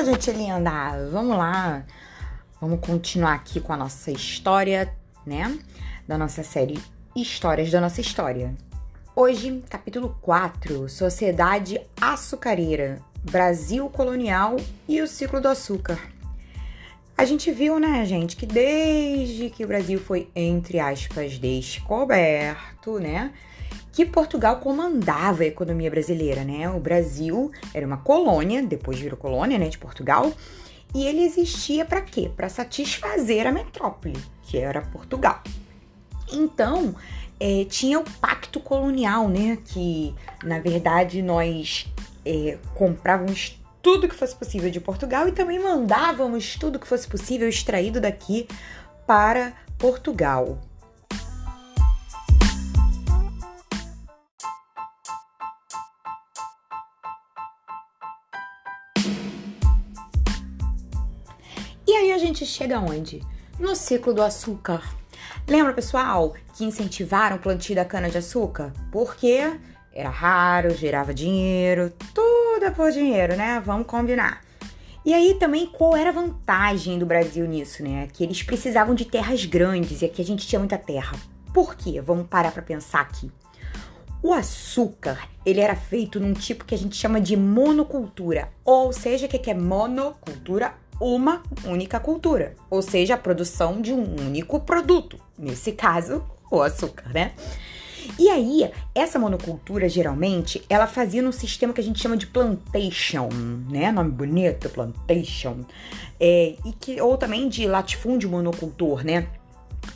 Ô, gente linda, vamos lá. Vamos continuar aqui com a nossa história, né? Da nossa série Histórias da Nossa História. Hoje, capítulo 4, Sociedade Açucareira, Brasil Colonial e o Ciclo do Açúcar. A gente viu, né, gente, que desde que o Brasil foi, entre aspas, descoberto, né? Que Portugal comandava a economia brasileira, né? O Brasil era uma colônia, depois virou colônia, né, de Portugal, e ele existia para quê? Para satisfazer a metrópole, que era Portugal. Então, é, tinha o pacto colonial, né? Que na verdade nós é, comprávamos tudo que fosse possível de Portugal e também mandávamos tudo que fosse possível extraído daqui para Portugal. Gente chega onde? No ciclo do açúcar. Lembra, pessoal, que incentivaram o plantio da cana-de-açúcar? Porque era raro, gerava dinheiro, tudo é por dinheiro, né? Vamos combinar. E aí também qual era a vantagem do Brasil nisso, né? Que eles precisavam de terras grandes e aqui a gente tinha muita terra. Por quê? Vamos parar para pensar aqui. O açúcar, ele era feito num tipo que a gente chama de monocultura, ou seja, o que é monocultura? Uma única cultura, ou seja, a produção de um único produto, nesse caso, o açúcar, né? E aí, essa monocultura, geralmente, ela fazia num sistema que a gente chama de plantation, né? Nome bonito, plantation. É, e que, ou também de latifúndio monocultor, né?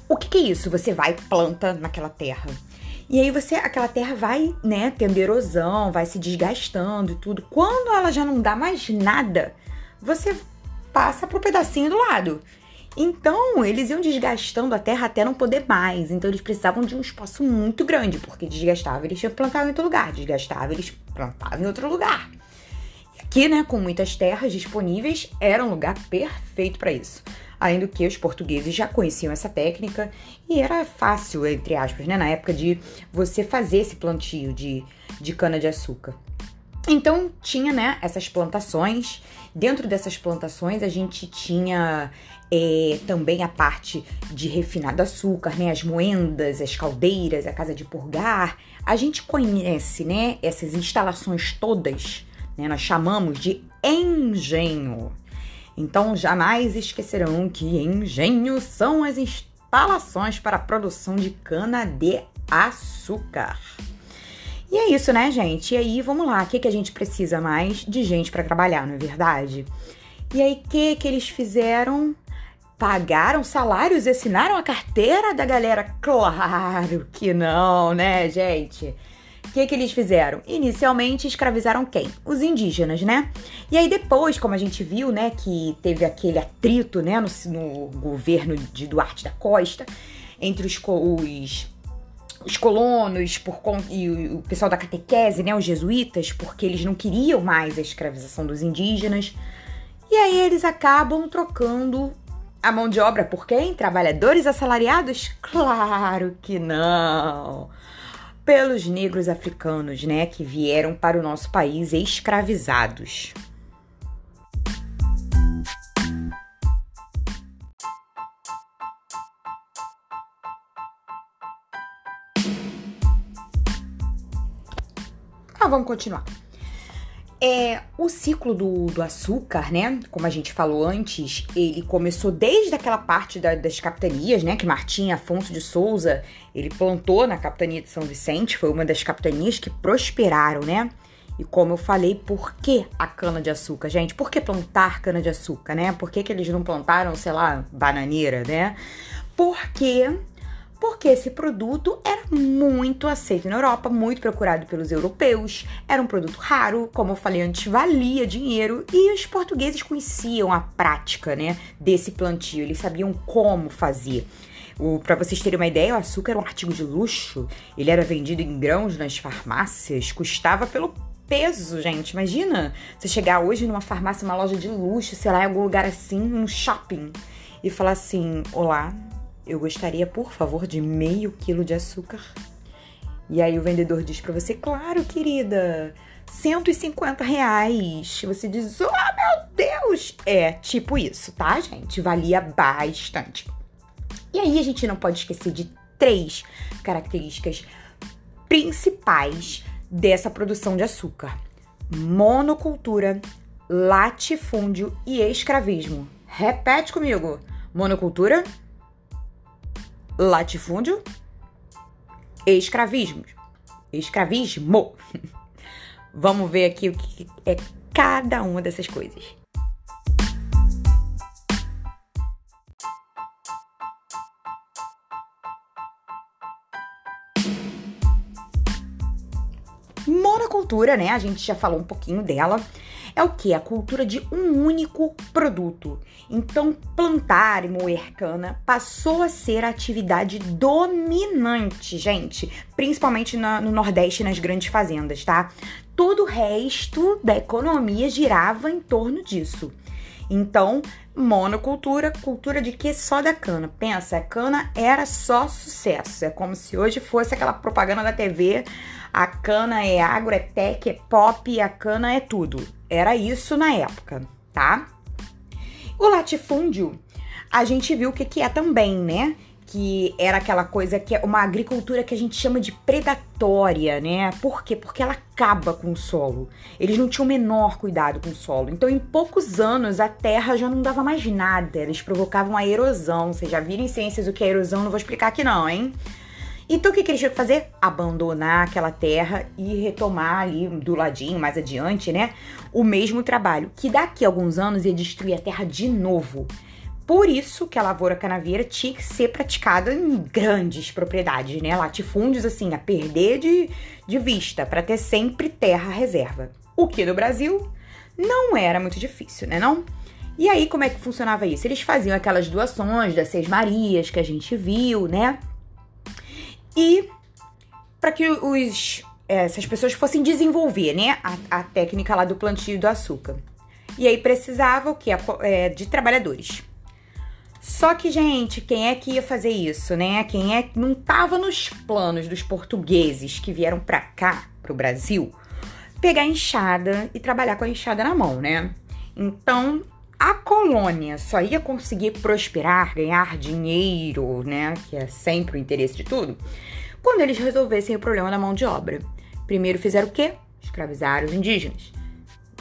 O que, que é isso? Você vai planta naquela terra. E aí você, aquela terra vai, né, tendo erosão, vai se desgastando e tudo. Quando ela já não dá mais nada, você passa pro pedacinho do lado. Então, eles iam desgastando a terra até não poder mais. Então, eles precisavam de um espaço muito grande, porque desgastava, eles plantar em outro lugar. Desgastava, eles plantavam em outro lugar. E aqui, né, com muitas terras disponíveis, era um lugar perfeito para isso. Além do que os portugueses já conheciam essa técnica e era fácil, entre aspas, né, na época de você fazer esse plantio de, de cana-de-açúcar. Então tinha, né, essas plantações. Dentro dessas plantações a gente tinha é, também a parte de refinado açúcar, né, as moendas, as caldeiras, a casa de purgar. A gente conhece, né, essas instalações todas, né, nós chamamos de engenho. Então jamais esquecerão que engenho são as instalações para a produção de cana de açúcar. E é isso, né, gente? E aí, vamos lá, o que, que a gente precisa mais de gente para trabalhar, não é verdade? E aí, o que, que eles fizeram? Pagaram salários, assinaram a carteira da galera? Claro que não, né, gente? O que, que eles fizeram? Inicialmente escravizaram quem? Os indígenas, né? E aí depois, como a gente viu, né, que teve aquele atrito, né, no, no governo de Duarte da Costa entre os, os os colonos por, e o pessoal da catequese, né, os jesuítas, porque eles não queriam mais a escravização dos indígenas. E aí eles acabam trocando a mão de obra por quem? Trabalhadores assalariados? Claro que não! Pelos negros africanos, né, que vieram para o nosso país escravizados. Vamos continuar. É, o ciclo do, do, açúcar, né? Como a gente falou antes, ele começou desde aquela parte da, das capitanias, né? Que Martim Afonso de Souza ele plantou na capitania de São Vicente, foi uma das capitanias que prosperaram, né? E como eu falei, por que a cana-de-açúcar, gente? Por que plantar cana-de-açúcar, né? Por que, que eles não plantaram, sei lá, bananeira, né? Porque porque esse produto era muito aceito na Europa, muito procurado pelos europeus, era um produto raro, como eu falei antes, valia dinheiro. E os portugueses conheciam a prática, né, desse plantio, eles sabiam como fazer. Para vocês terem uma ideia, o açúcar era um artigo de luxo, ele era vendido em grãos nas farmácias, custava pelo peso, gente. Imagina você chegar hoje numa farmácia, uma loja de luxo, sei lá, em algum lugar assim, num shopping, e falar assim: Olá, eu gostaria, por favor, de meio quilo de açúcar. E aí o vendedor diz para você, claro, querida, 150 reais. Você diz, oh meu Deus! É tipo isso, tá, gente? Valia bastante. E aí a gente não pode esquecer de três características principais dessa produção de açúcar: monocultura, latifúndio e escravismo. Repete comigo: monocultura, latifúndio, escravismo. Escravismo. Vamos ver aqui o que é cada uma dessas coisas. Monocultura, né? A gente já falou um pouquinho dela. É o que? A cultura de um único produto. Então, plantar e moer cana passou a ser a atividade dominante, gente, principalmente na, no Nordeste nas grandes fazendas, tá? Todo o resto da economia girava em torno disso. Então, monocultura, cultura de que só da cana. Pensa, a cana era só sucesso. É como se hoje fosse aquela propaganda da TV. A cana é agro, é tech, é pop, a cana é tudo. Era isso na época, tá? O latifúndio, a gente viu o que, que é também, né? que era aquela coisa que é uma agricultura que a gente chama de predatória, né? Por quê? Porque ela acaba com o solo. Eles não tinham o menor cuidado com o solo. Então, em poucos anos, a terra já não dava mais nada. Eles provocavam a erosão. Vocês já viram em ciências o que é erosão? Não vou explicar aqui, não, hein? Então, o que, que eles tinham que fazer? Abandonar aquela terra e retomar ali do ladinho, mais adiante, né? O mesmo trabalho. Que daqui a alguns anos ia destruir a terra de novo. Por isso que a lavoura canavieira tinha que ser praticada em grandes propriedades, né? Latifúndios, assim, a perder de, de vista, para ter sempre terra reserva. O que no Brasil não era muito difícil, né não? E aí, como é que funcionava isso? Eles faziam aquelas doações das Seis Marias que a gente viu, né? E para que os, essas pessoas fossem desenvolver, né, a, a, técnica lá do plantio do açúcar. E aí precisava o? É, de trabalhadores. Só que, gente, quem é que ia fazer isso, né? Quem é que não estava nos planos dos portugueses que vieram para cá, pro Brasil, pegar a enxada e trabalhar com a enxada na mão, né? Então, a colônia só ia conseguir prosperar, ganhar dinheiro, né? Que é sempre o interesse de tudo, quando eles resolvessem o problema da mão de obra. Primeiro fizeram o quê? Escravizar os indígenas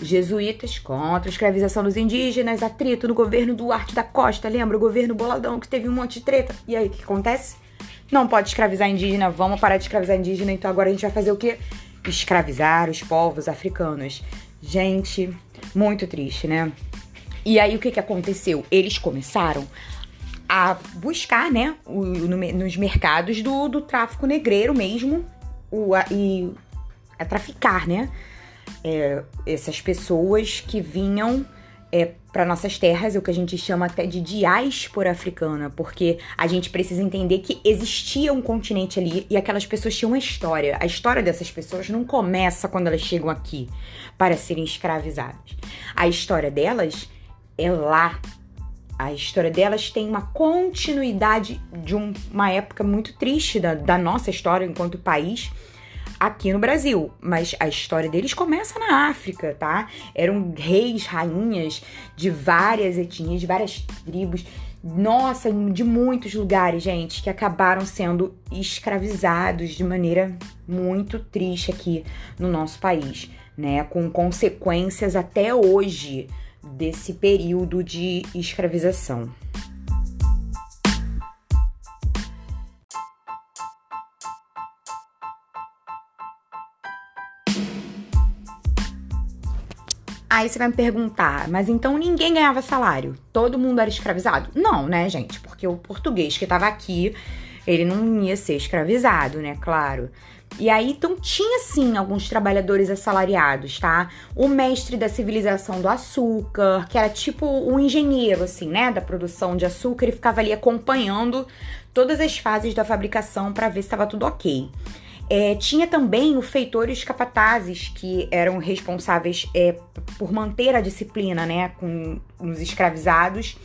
jesuítas contra a escravização dos indígenas, atrito no governo Duarte da Costa, lembra? O governo boladão que teve um monte de treta. E aí, o que acontece? Não pode escravizar indígena, vamos parar de escravizar indígena, então agora a gente vai fazer o quê? Escravizar os povos africanos. Gente, muito triste, né? E aí, o que, que aconteceu? Eles começaram a buscar, né, o, no, nos mercados do, do tráfico negreiro mesmo, o, a, e a traficar, né? é, essas pessoas que vinham é, para nossas terras, é o que a gente chama até de diáspora africana, porque a gente precisa entender que existia um continente ali e aquelas pessoas tinham uma história. A história dessas pessoas não começa quando elas chegam aqui para serem escravizadas. A história delas é lá. A história delas tem uma continuidade de um, uma época muito triste da, da nossa história enquanto país aqui no Brasil, mas a história deles começa na África, tá? Eram reis, rainhas de várias etnias, de várias tribos, nossa, de muitos lugares, gente, que acabaram sendo escravizados de maneira muito triste aqui no nosso país, né? Com consequências até hoje desse período de escravização. Aí você vai me perguntar, mas então ninguém ganhava salário? Todo mundo era escravizado? Não, né, gente? Porque o português que estava aqui, ele não ia ser escravizado, né? Claro. E aí, então, tinha sim alguns trabalhadores assalariados, tá? O mestre da civilização do açúcar, que era tipo um engenheiro, assim, né? Da produção de açúcar, ele ficava ali acompanhando todas as fases da fabricação para ver se estava tudo ok. É, tinha também o feitor e os capatazes, que eram responsáveis é, por manter a disciplina né, com os escravizados.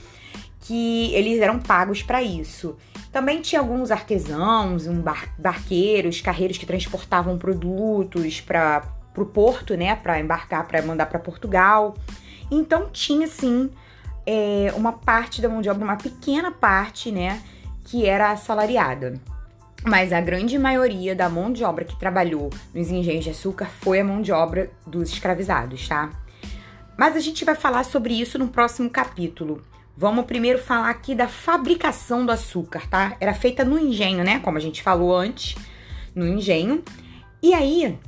que eles eram pagos para isso. Também tinha alguns artesãos, um bar barqueiros, carreiros que transportavam produtos para o porto, né, para embarcar, para mandar para Portugal. Então tinha sim é, uma parte da mão de obra, uma pequena parte, né, que era assalariada. Mas a grande maioria da mão de obra que trabalhou nos engenhos de açúcar foi a mão de obra dos escravizados, tá? Mas a gente vai falar sobre isso no próximo capítulo. Vamos primeiro falar aqui da fabricação do açúcar, tá? Era feita no engenho, né? Como a gente falou antes, no engenho. E aí,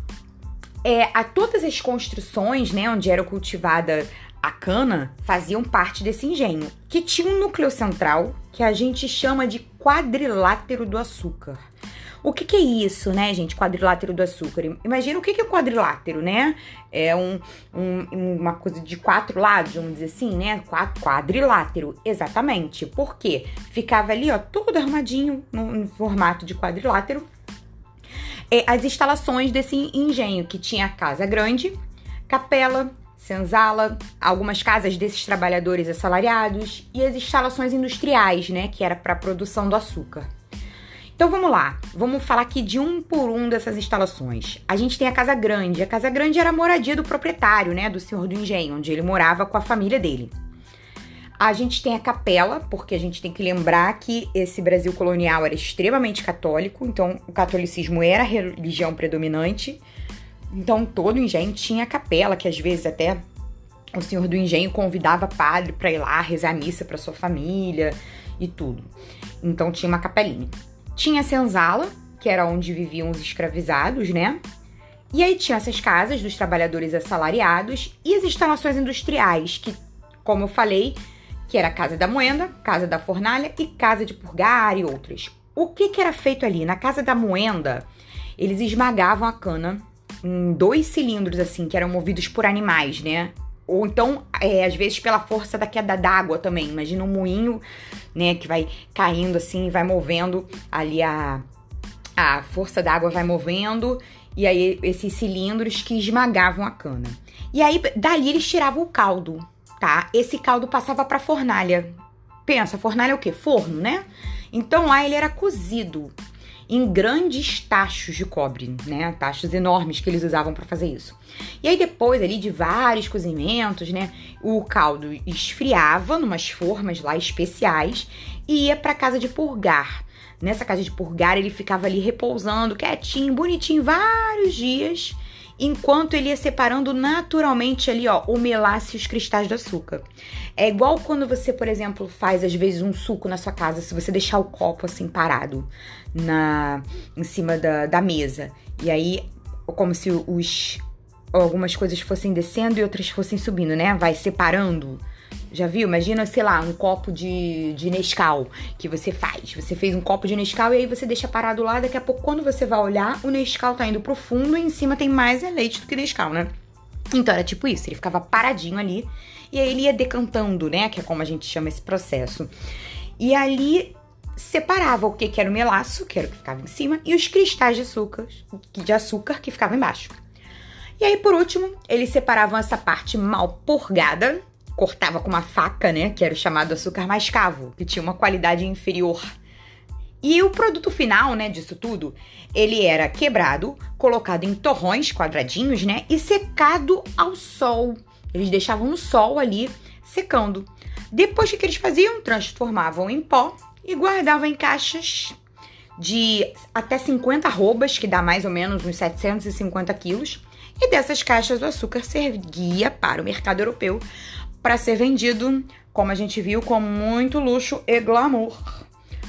é, a todas as construções, né, onde era cultivada a cana, faziam parte desse engenho, que tinha um núcleo central que a gente chama de quadrilátero do açúcar. O que, que, é isso, né, gente? Quadrilátero do açúcar. Imagina o que, que é quadrilátero, né? É um, um, uma coisa de quatro lados, vamos dizer assim, né? Quadrilátero, exatamente. Por quê? Ficava ali, ó, todo armadinho no, no formato de quadrilátero. É, as instalações desse engenho, que tinha casa grande, capela, senzala, algumas casas desses trabalhadores assalariados e as instalações industriais, né, que era para a produção do açúcar. Então vamos lá, vamos falar aqui de um por um dessas instalações. A gente tem a Casa Grande. A Casa Grande era a moradia do proprietário, né, do senhor do engenho, onde ele morava com a família dele. A gente tem a capela, porque a gente tem que lembrar que esse Brasil colonial era extremamente católico, então o catolicismo era a religião predominante. Então todo engenho tinha capela, que às vezes até o senhor do engenho convidava padre para ir lá rezar a missa para sua família e tudo. Então tinha uma capelinha. Tinha a senzala, que era onde viviam os escravizados, né? E aí tinha essas casas dos trabalhadores assalariados e as instalações industriais, que, como eu falei, que era a Casa da Moenda, Casa da Fornalha e Casa de Purgar e outras. O que, que era feito ali? Na Casa da Moenda, eles esmagavam a cana em dois cilindros, assim, que eram movidos por animais, né? Ou então, é, às vezes, pela força da queda d'água também. Imagina um moinho, né, que vai caindo assim vai movendo ali a, a força da água vai movendo. E aí, esses cilindros que esmagavam a cana. E aí, dali eles tiravam o caldo, tá? Esse caldo passava pra fornalha. Pensa, fornalha é o quê? Forno, né? Então lá ele era cozido em grandes tachos de cobre, né? Tachos enormes que eles usavam para fazer isso. E aí depois ali de vários cozimentos, né, o caldo esfriava numas formas lá especiais e ia para casa de purgar. Nessa casa de purgar ele ficava ali repousando, quietinho, bonitinho, vários dias enquanto ele ia separando naturalmente ali, ó, o melaço e os cristais do açúcar. É igual quando você, por exemplo, faz às vezes um suco na sua casa, se você deixar o copo assim parado na em cima da, da mesa. E aí, como se os algumas coisas fossem descendo e outras fossem subindo, né? Vai separando já viu? Imagina, sei lá, um copo de, de Nescau que você faz. Você fez um copo de Nescau e aí você deixa parado lá. Daqui a pouco, quando você vai olhar, o Nescau tá indo pro fundo e em cima tem mais é leite do que Nescau, né? Então era tipo isso, ele ficava paradinho ali e aí ele ia decantando, né? Que é como a gente chama esse processo. E ali separava o que, que era o melaço, que era o que ficava em cima, e os cristais de açúcar, de açúcar que ficavam embaixo. E aí, por último, eles separavam essa parte mal purgada, cortava com uma faca, né? Que era o chamado açúcar mascavo, que tinha uma qualidade inferior. E o produto final, né, disso tudo, ele era quebrado, colocado em torrões quadradinhos, né, e secado ao sol. Eles deixavam no sol ali, secando. Depois, o que eles faziam? Transformavam em pó e guardavam em caixas de até 50 arrobas, que dá mais ou menos uns 750 quilos. E dessas caixas, o açúcar servia para o mercado europeu para ser vendido, como a gente viu, com muito luxo e glamour.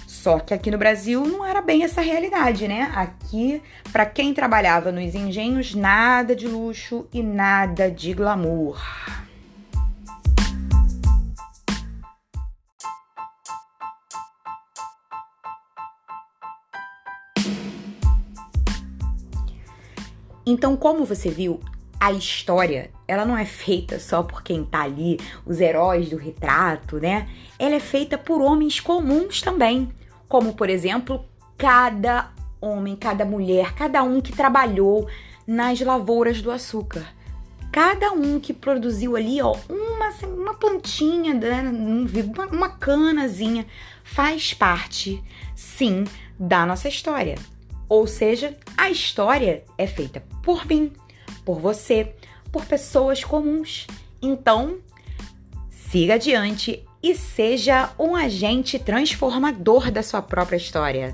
Só que aqui no Brasil não era bem essa realidade, né? Aqui, para quem trabalhava nos engenhos, nada de luxo e nada de glamour. Então, como você viu, a história, ela não é feita só por quem tá ali, os heróis do retrato, né? Ela é feita por homens comuns também, como por exemplo, cada homem, cada mulher, cada um que trabalhou nas lavouras do açúcar. cada um que produziu ali, ó, uma, uma plantinha, né, uma, uma canazinha, faz parte, sim, da nossa história. Ou seja, a história é feita por mim, por você, por pessoas comuns. Então, siga adiante e seja um agente transformador da sua própria história.